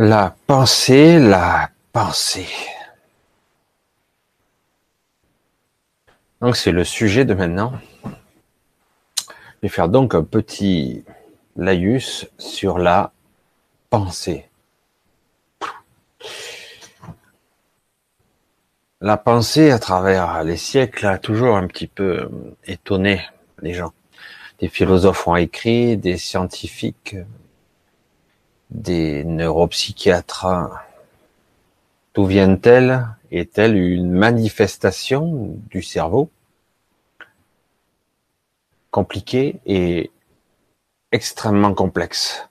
La pensée, la pensée. Donc c'est le sujet de maintenant. Je vais faire donc un petit laïus sur la pensée. La pensée à travers les siècles a toujours un petit peu euh, étonné les gens. Des philosophes ont écrit, des scientifiques des neuropsychiatres. D'où viennent-elles? Est-elle une manifestation du cerveau? Compliquée et extrêmement complexe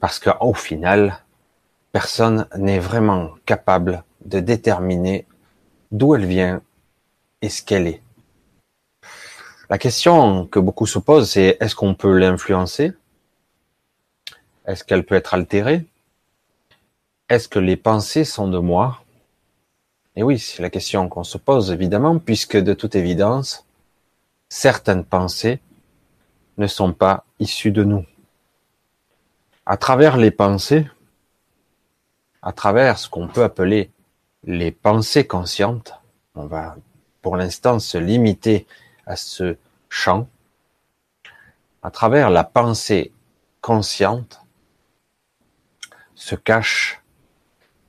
Parce qu'au final, personne n'est vraiment capable de déterminer d'où elle vient et ce qu'elle est. La question que beaucoup se posent, c'est est-ce qu'on peut l'influencer? Est-ce qu'elle peut être altérée? Est-ce que les pensées sont de moi? Et oui, c'est la question qu'on se pose évidemment, puisque de toute évidence, certaines pensées ne sont pas issues de nous. À travers les pensées, à travers ce qu'on peut appeler les pensées conscientes, on va pour l'instant se limiter à ce champ, à travers la pensée consciente, se cache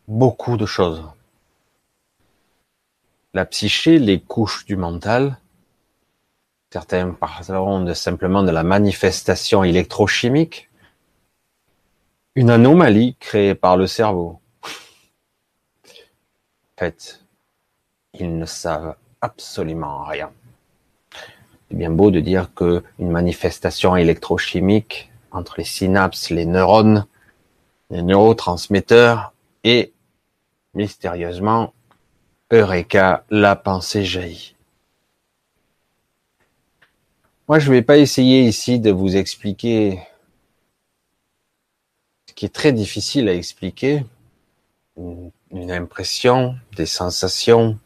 beaucoup de choses. La psyché, les couches du mental, certains parleront simplement de la manifestation électrochimique, une anomalie créée par le cerveau. En fait, ils ne savent absolument rien. C'est bien beau de dire que une manifestation électrochimique entre les synapses, les neurones, les neurotransmetteurs et mystérieusement, Eureka, la pensée jaillit. Moi, je ne vais pas essayer ici de vous expliquer ce qui est très difficile à expliquer, une impression, des sensations,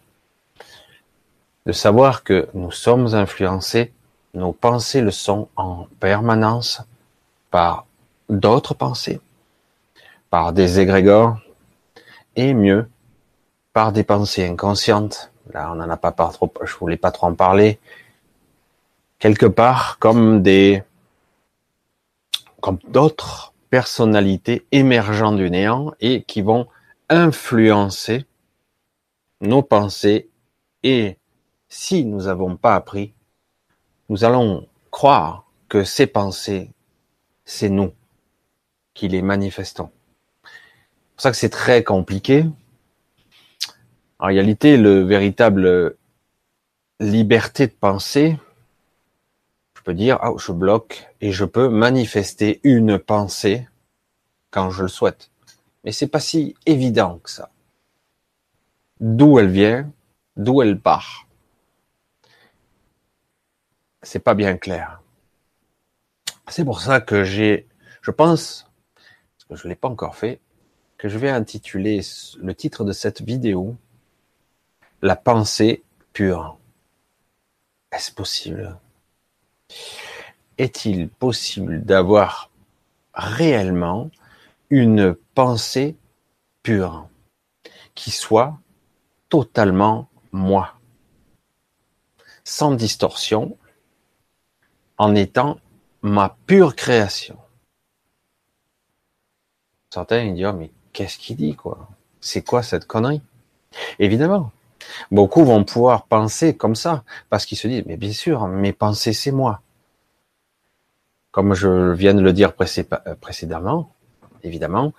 de savoir que nous sommes influencés, nos pensées le sont en permanence par d'autres pensées, par des égrégores, et mieux, par des pensées inconscientes. Là, on n'en a pas trop, je voulais pas trop en parler. Quelque part, comme des, comme d'autres personnalités émergentes du néant et qui vont influencer nos pensées et si nous n'avons pas appris, nous allons croire que ces pensées, c'est nous qui les manifestons pour ça que c'est très compliqué. En réalité, le véritable liberté de penser, je peux dire, ah, je bloque et je peux manifester une pensée quand je le souhaite. Mais c'est pas si évident que ça. D'où elle vient, d'où elle part. C'est pas bien clair. C'est pour ça que j'ai, je pense, parce que je l'ai pas encore fait, que je vais intituler le titre de cette vidéo La pensée pure. Est-ce possible? Est-il possible d'avoir réellement une pensée pure qui soit totalement moi, sans distorsion, en étant ma pure création? Certains disent, oh, qu'est-ce qu'il dit, quoi? C'est quoi cette connerie? Évidemment, beaucoup vont pouvoir penser comme ça, parce qu'ils se disent, mais bien sûr, mes pensées, c'est moi. Comme je viens de le dire euh, précédemment, évidemment,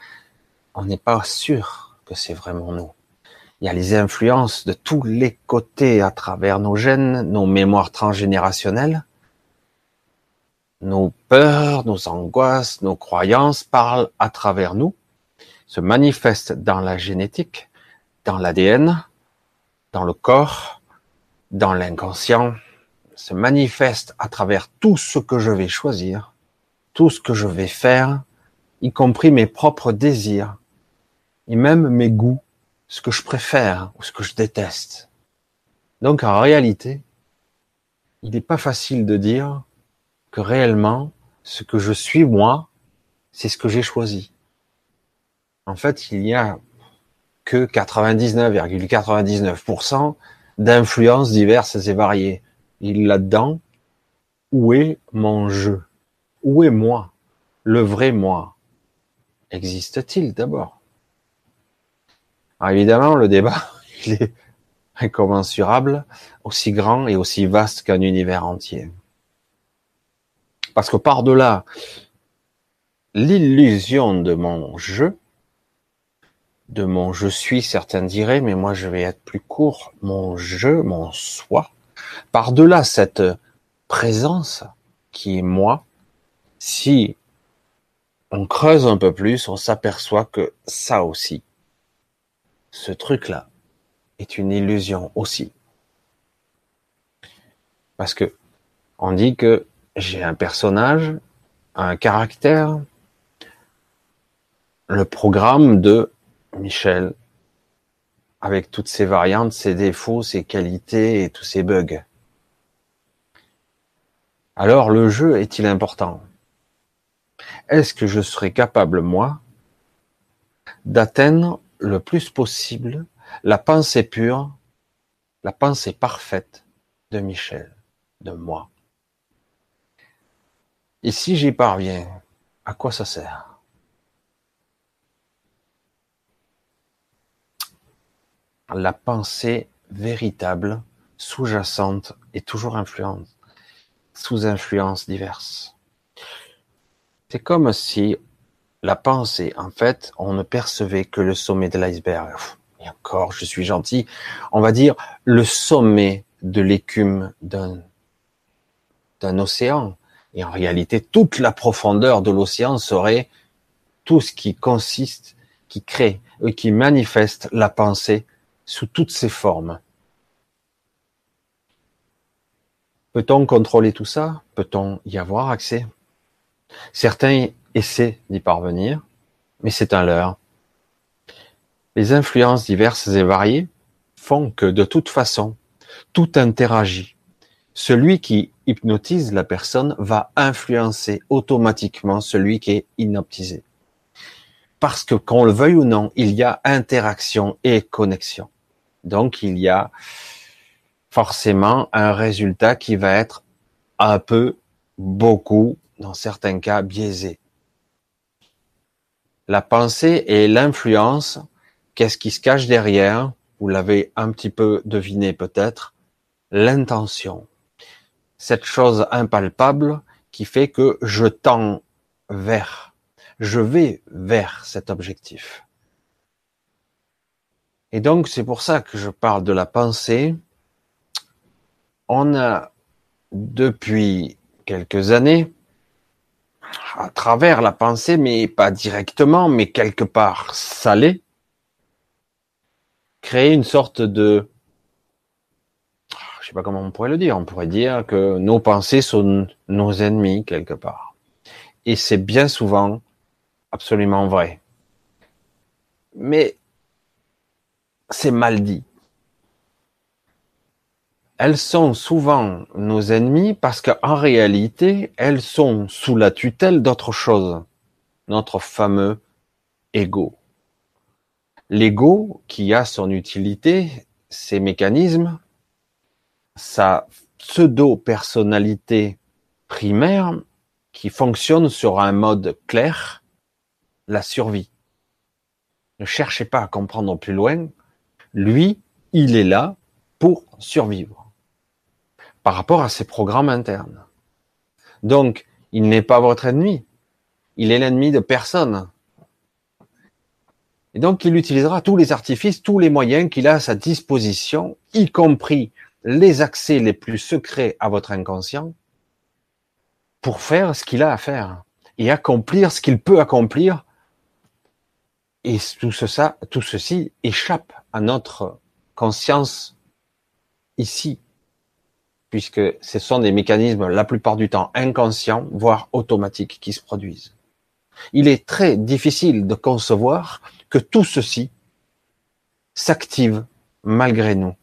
on n'est pas sûr que c'est vraiment nous. Il y a les influences de tous les côtés à travers nos gènes, nos mémoires transgénérationnelles, nos peurs, nos angoisses, nos croyances parlent à travers nous se manifeste dans la génétique, dans l'ADN, dans le corps, dans l'inconscient, se manifeste à travers tout ce que je vais choisir, tout ce que je vais faire, y compris mes propres désirs, et même mes goûts, ce que je préfère ou ce que je déteste. Donc en réalité, il n'est pas facile de dire que réellement, ce que je suis moi, c'est ce que j'ai choisi. En fait, il n'y a que 99,99% d'influences diverses et variées. Il là-dedans, où est mon jeu? Où est moi? Le vrai moi? Existe-t-il d'abord? Évidemment, le débat, il est incommensurable, aussi grand et aussi vaste qu'un univers entier. Parce que par-delà l'illusion de mon jeu, de mon je suis, certains diraient, mais moi je vais être plus court, mon je, mon soi, par-delà cette présence qui est moi, si on creuse un peu plus, on s'aperçoit que ça aussi, ce truc-là, est une illusion aussi. Parce que on dit que j'ai un personnage, un caractère, le programme de Michel, avec toutes ses variantes, ses défauts, ses qualités et tous ses bugs. Alors le jeu est-il important? Est-ce que je serai capable, moi, d'atteindre le plus possible la pensée pure, la pensée parfaite de Michel, de moi? Et si j'y parviens, à quoi ça sert? La pensée véritable, sous-jacente et toujours influente, sous influence diverses. C'est comme si la pensée, en fait, on ne percevait que le sommet de l'iceberg. Et encore, je suis gentil, on va dire le sommet de l'écume d'un d'un océan. Et en réalité, toute la profondeur de l'océan serait tout ce qui consiste, qui crée, qui manifeste la pensée sous toutes ses formes. Peut-on contrôler tout ça? Peut-on y avoir accès? Certains essaient d'y parvenir, mais c'est un leurre. Les influences diverses et variées font que de toute façon, tout interagit. Celui qui hypnotise la personne va influencer automatiquement celui qui est inoptisé. Parce que qu'on le veuille ou non, il y a interaction et connexion. Donc il y a forcément un résultat qui va être un peu, beaucoup, dans certains cas, biaisé. La pensée et l'influence, qu'est-ce qui se cache derrière? Vous l'avez un petit peu deviné peut-être, l'intention. Cette chose impalpable qui fait que je tends vers, je vais vers cet objectif. Et donc, c'est pour ça que je parle de la pensée. On a, depuis quelques années, à travers la pensée, mais pas directement, mais quelque part salée, créé une sorte de, je sais pas comment on pourrait le dire, on pourrait dire que nos pensées sont nos ennemis quelque part. Et c'est bien souvent absolument vrai. Mais c'est mal dit. Elles sont souvent nos ennemis parce qu'en réalité, elles sont sous la tutelle d'autre chose, notre fameux ego. L'ego, qui a son utilité, ses mécanismes, sa pseudo-personnalité primaire, qui fonctionne sur un mode clair, la survie. Ne cherchez pas à comprendre plus loin, lui, il est là pour survivre par rapport à ses programmes internes. Donc, il n'est pas votre ennemi. Il est l'ennemi de personne. Et donc, il utilisera tous les artifices, tous les moyens qu'il a à sa disposition, y compris les accès les plus secrets à votre inconscient, pour faire ce qu'il a à faire et accomplir ce qu'il peut accomplir et tout, tout ceci échappe à notre conscience ici, puisque ce sont des mécanismes la plupart du temps inconscients, voire automatiques, qui se produisent. Il est très difficile de concevoir que tout ceci s'active malgré nous.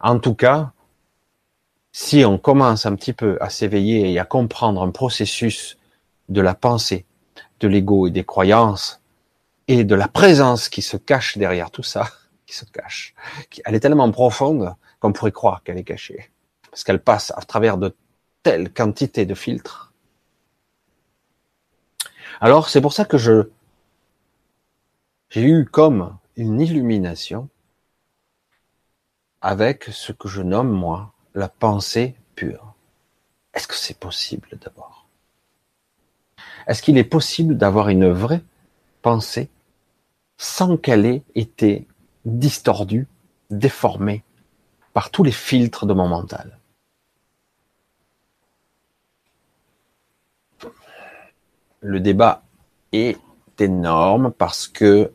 En tout cas, si on commence un petit peu à s'éveiller et à comprendre un processus de la pensée, de l'ego et des croyances, et de la présence qui se cache derrière tout ça, qui se cache, elle est tellement profonde qu'on pourrait croire qu'elle est cachée, parce qu'elle passe à travers de telles quantités de filtres. Alors c'est pour ça que je j'ai eu comme une illumination avec ce que je nomme moi la pensée pure. Est-ce que c'est possible d'abord? Est-ce qu'il est possible d'avoir une vraie pensée sans qu'elle ait été distordue, déformée par tous les filtres de mon mental. Le débat est énorme parce que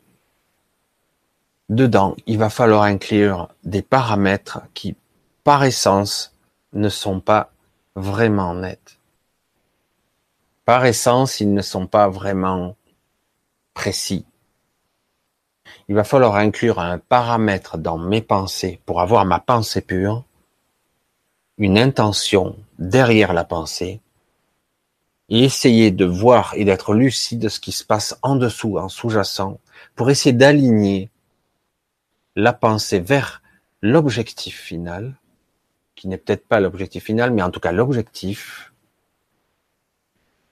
dedans, il va falloir inclure des paramètres qui, par essence, ne sont pas vraiment nets. Par essence, ils ne sont pas vraiment précis il va falloir inclure un paramètre dans mes pensées pour avoir ma pensée pure, une intention derrière la pensée, et essayer de voir et d'être lucide de ce qui se passe en dessous, en sous-jacent, pour essayer d'aligner la pensée vers l'objectif final, qui n'est peut-être pas l'objectif final, mais en tout cas l'objectif,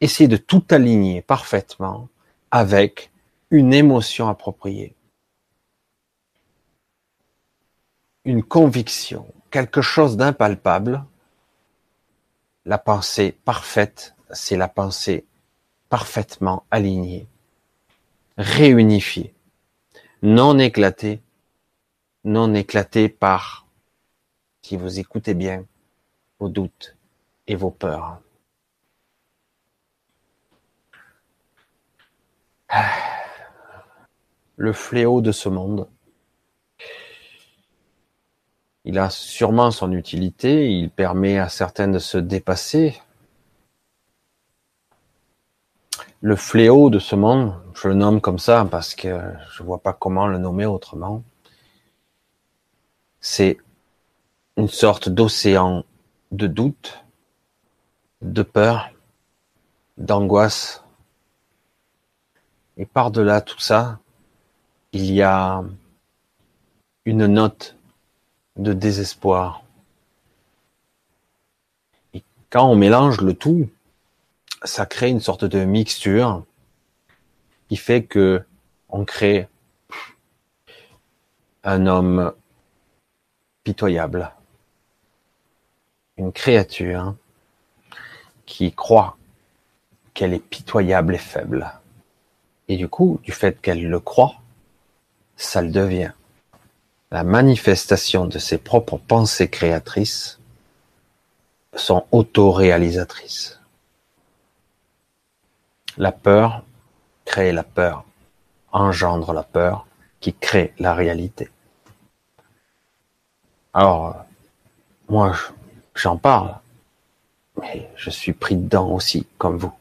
essayer de tout aligner parfaitement avec une émotion appropriée. Une conviction, quelque chose d'impalpable. La pensée parfaite, c'est la pensée parfaitement alignée, réunifiée, non éclatée, non éclatée par, si vous écoutez bien, vos doutes et vos peurs. Le fléau de ce monde, il a sûrement son utilité, il permet à certains de se dépasser. Le fléau de ce monde, je le nomme comme ça parce que je vois pas comment le nommer autrement. C'est une sorte d'océan de doute, de peur, d'angoisse. Et par-delà tout ça, il y a une note de désespoir. Et quand on mélange le tout, ça crée une sorte de mixture qui fait que on crée un homme pitoyable, une créature qui croit qu'elle est pitoyable et faible. Et du coup, du fait qu'elle le croit, ça le devient la manifestation de ses propres pensées créatrices sont autoréalisatrices. La peur crée la peur, engendre la peur qui crée la réalité. Alors, moi, j'en parle, mais je suis pris dedans aussi, comme vous.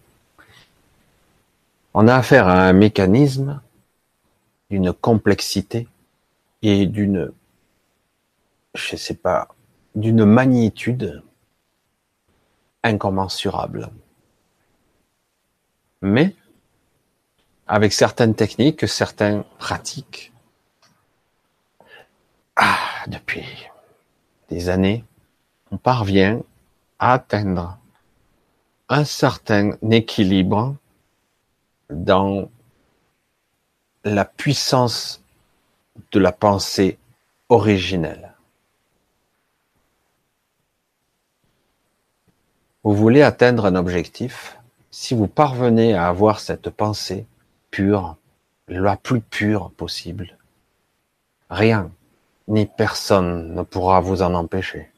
On a affaire à un mécanisme d'une complexité et d'une, je sais pas, d'une magnitude incommensurable. Mais, avec certaines techniques, certaines pratiques, ah, depuis des années, on parvient à atteindre un certain équilibre dans la puissance de la pensée originelle. Vous voulez atteindre un objectif, si vous parvenez à avoir cette pensée pure, la plus pure possible, rien ni personne ne pourra vous en empêcher.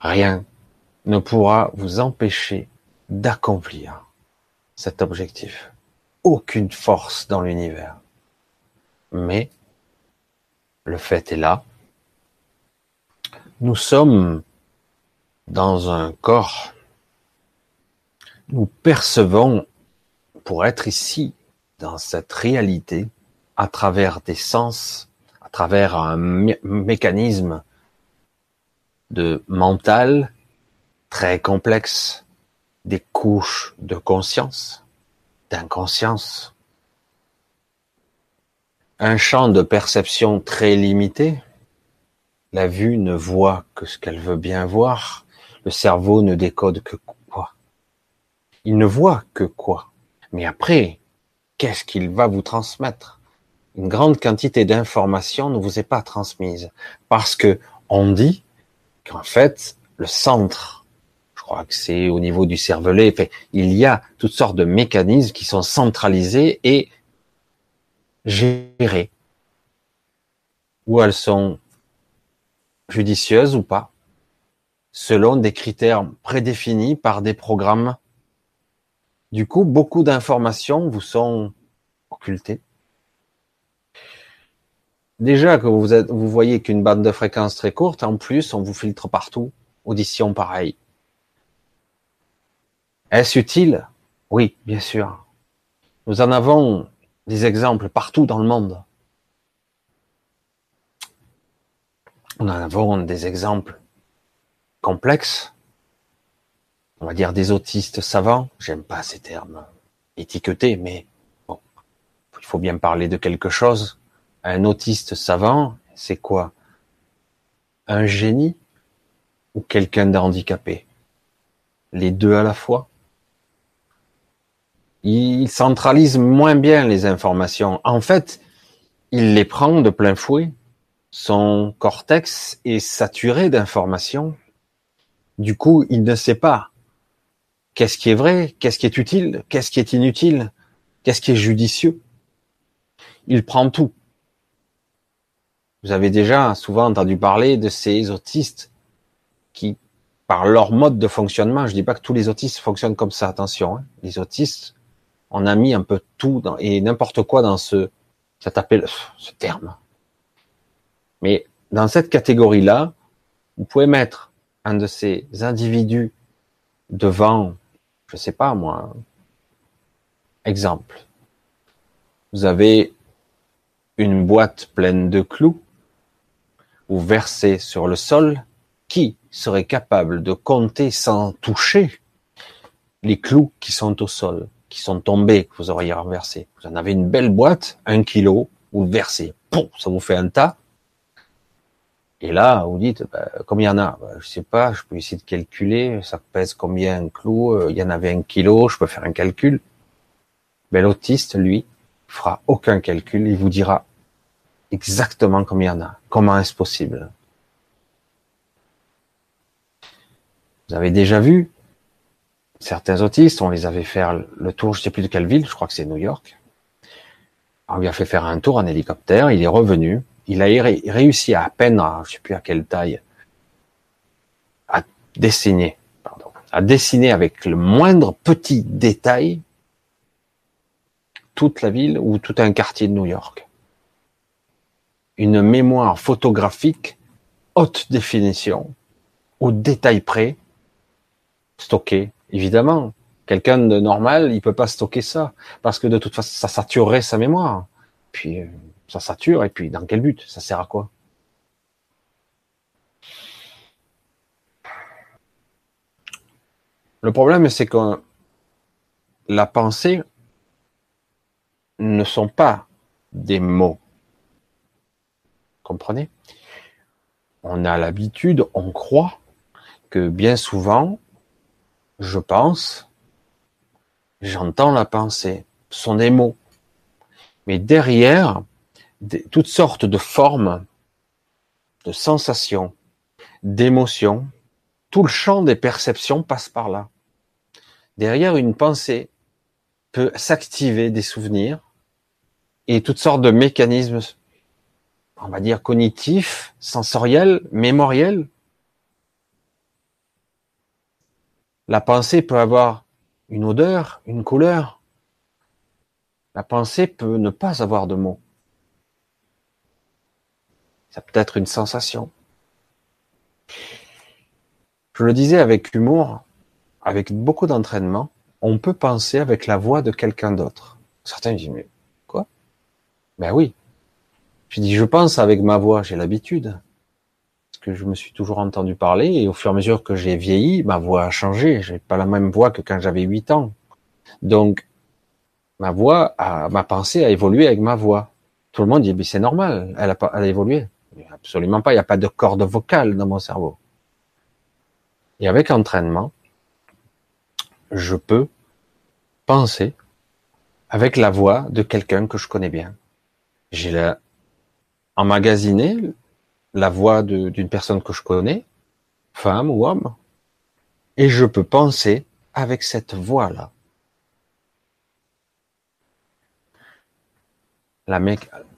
Rien ne pourra vous empêcher d'accomplir cet objectif. Aucune force dans l'univers. Mais le fait est là. Nous sommes dans un corps. Nous percevons, pour être ici, dans cette réalité, à travers des sens, à travers un mécanisme de mental très complexe, des couches de conscience, d'inconscience, un champ de perception très limité. La vue ne voit que ce qu'elle veut bien voir. Le cerveau ne décode que quoi Il ne voit que quoi Mais après, qu'est-ce qu'il va vous transmettre? Une grande quantité d'informations ne vous est pas transmise parce que on dit qu'en fait, le centre, je crois que c'est au niveau du cervelet, il y a toutes sortes de mécanismes qui sont centralisés et gérées, ou elles sont judicieuses ou pas, selon des critères prédéfinis par des programmes. Du coup, beaucoup d'informations vous sont occultées. Déjà que vous, voyez qu'une bande de fréquence très courte, en plus, on vous filtre partout. Audition pareil. Est-ce utile? Oui, bien sûr. Nous en avons des exemples partout dans le monde. Nous en avons des exemples complexes. On va dire des autistes savants. J'aime pas ces termes étiquetés, mais bon, il faut bien parler de quelque chose. Un autiste savant, c'est quoi? Un génie ou quelqu'un d'handicapé Les deux à la fois? Il centralise moins bien les informations. En fait, il les prend de plein fouet. Son cortex est saturé d'informations. Du coup, il ne sait pas qu'est-ce qui est vrai, qu'est-ce qui est utile, qu'est-ce qui est inutile, qu'est-ce qui est judicieux. Il prend tout. Vous avez déjà souvent entendu parler de ces autistes qui, par leur mode de fonctionnement, je dis pas que tous les autistes fonctionnent comme ça, attention, hein. les autistes on a mis un peu tout et n'importe quoi dans ce, ce terme. Mais dans cette catégorie-là, vous pouvez mettre un de ces individus devant, je sais pas moi, exemple. Vous avez une boîte pleine de clous, vous versez sur le sol, qui serait capable de compter sans toucher les clous qui sont au sol? Qui sont tombés, que vous auriez renversé. Vous en avez une belle boîte, un kilo, vous le versez, ça vous fait un tas. Et là, vous dites, bah, combien il y en a bah, Je sais pas, je peux essayer de calculer, ça pèse combien un clou, euh, il y en avait un kilo, je peux faire un calcul. Mais l'autiste, lui, fera aucun calcul, il vous dira exactement combien il y en a. Comment est-ce possible? Vous avez déjà vu certains autistes, on les avait fait le tour, je sais plus de quelle ville, je crois que c'est New York. On lui a fait faire un tour en hélicoptère, il est revenu, il a réussi à, à peine, à, je sais plus à quelle taille, à dessiner, pardon, à dessiner avec le moindre petit détail toute la ville ou tout un quartier de New York. Une mémoire photographique haute définition, au détail près, stockée Évidemment, quelqu'un de normal, il peut pas stocker ça parce que de toute façon, ça saturerait sa mémoire. Puis euh, ça sature et puis dans quel but? Ça sert à quoi? Le problème, c'est que la pensée ne sont pas des mots. Comprenez? On a l'habitude, on croit que bien souvent, je pense, j'entends la pensée, ce sont. Mais derrière, toutes sortes de formes, de sensations, d'émotions, tout le champ des perceptions passe par là. Derrière une pensée peut s'activer des souvenirs et toutes sortes de mécanismes, on va dire cognitifs, sensoriels, mémoriels, La pensée peut avoir une odeur, une couleur. La pensée peut ne pas avoir de mots. Ça peut être une sensation. Je le disais avec humour, avec beaucoup d'entraînement, on peut penser avec la voix de quelqu'un d'autre. Certains disent, mais quoi? Ben oui. Je dis, je pense avec ma voix, j'ai l'habitude que je me suis toujours entendu parler et au fur et à mesure que j'ai vieilli, ma voix a changé. J'ai pas la même voix que quand j'avais 8 ans. Donc, ma voix a, ma pensée a évolué avec ma voix. Tout le monde dit, mais c'est normal, elle a, pas, elle a évolué. Absolument pas, il n'y a pas de corde vocale dans mon cerveau. Et avec entraînement, je peux penser avec la voix de quelqu'un que je connais bien. J'ai emmagasiné la voix d'une personne que je connais, femme ou homme, et je peux penser avec cette voix-là. La,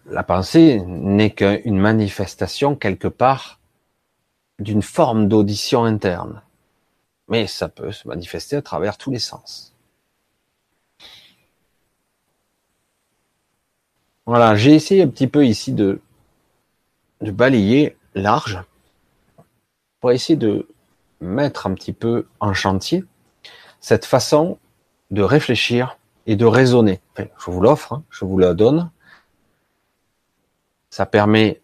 la pensée n'est qu'une manifestation quelque part d'une forme d'audition interne. Mais ça peut se manifester à travers tous les sens. Voilà, j'ai essayé un petit peu ici de, de balayer large pour essayer de mettre un petit peu en chantier cette façon de réfléchir et de raisonner. je vous l'offre, hein, je vous la donne. Ça permet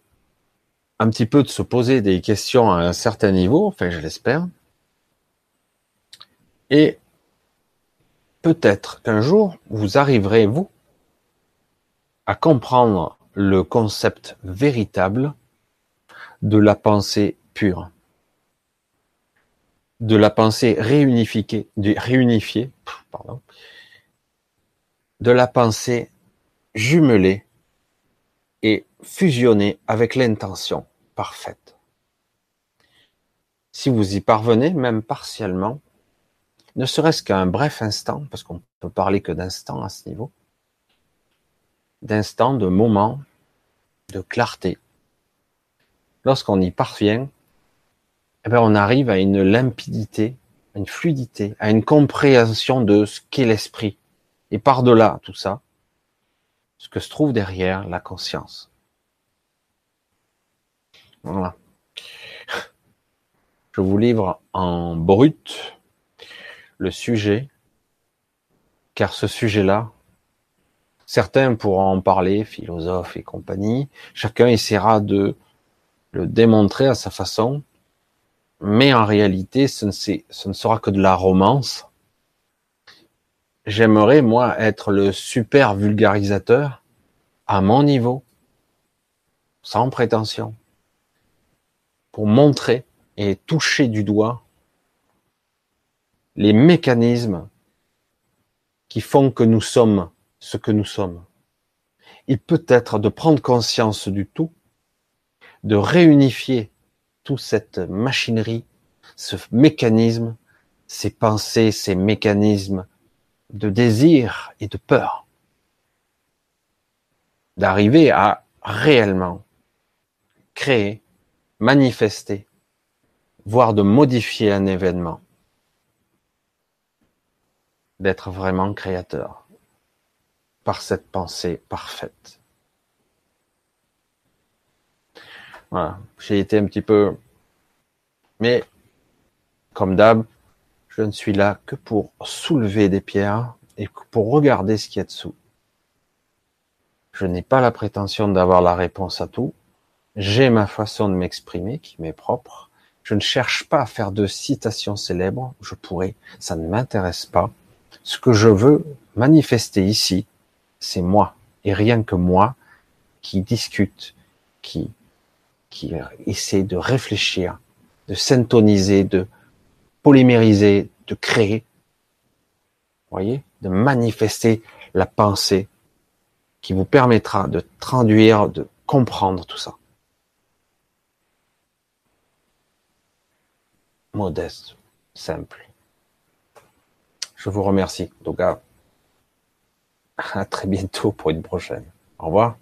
un petit peu de se poser des questions à un certain niveau, enfin je l'espère. Et peut-être qu'un jour, vous arriverez, vous, à comprendre le concept véritable de la pensée pure, de la pensée réunifiée, réunifiée pardon, de la pensée jumelée et fusionnée avec l'intention parfaite. Si vous y parvenez, même partiellement, ne serait-ce qu'un bref instant, parce qu'on peut parler que d'instant à ce niveau, d'instant, de moment, de clarté. Lorsqu'on y parvient, eh bien, on arrive à une limpidité, à une fluidité, à une compréhension de ce qu'est l'esprit. Et par-delà tout ça, ce que se trouve derrière la conscience. Voilà. Je vous livre en brut le sujet, car ce sujet-là, certains pourront en parler, philosophes et compagnie, chacun essaiera de le démontrer à sa façon, mais en réalité, ce ne, sera que de la romance. J'aimerais, moi, être le super vulgarisateur à mon niveau, sans prétention, pour montrer et toucher du doigt les mécanismes qui font que nous sommes ce que nous sommes. Et peut-être de prendre conscience du tout, de réunifier toute cette machinerie, ce mécanisme, ces pensées, ces mécanismes de désir et de peur, d'arriver à réellement créer, manifester, voire de modifier un événement d'être vraiment créateur par cette pensée parfaite. Voilà, j'ai été un petit peu... Mais, comme d'hab, je ne suis là que pour soulever des pierres et pour regarder ce qu'il y a dessous. Je n'ai pas la prétention d'avoir la réponse à tout. J'ai ma façon de m'exprimer qui m'est propre. Je ne cherche pas à faire de citations célèbres. Je pourrais. Ça ne m'intéresse pas. Ce que je veux manifester ici, c'est moi et rien que moi qui discute, qui qui essaie de réfléchir, de syntoniser, de polymériser, de créer. Voyez, de manifester la pensée qui vous permettra de traduire, de comprendre tout ça. Modeste, simple. Je vous remercie. Cas, à très bientôt pour une prochaine. Au revoir.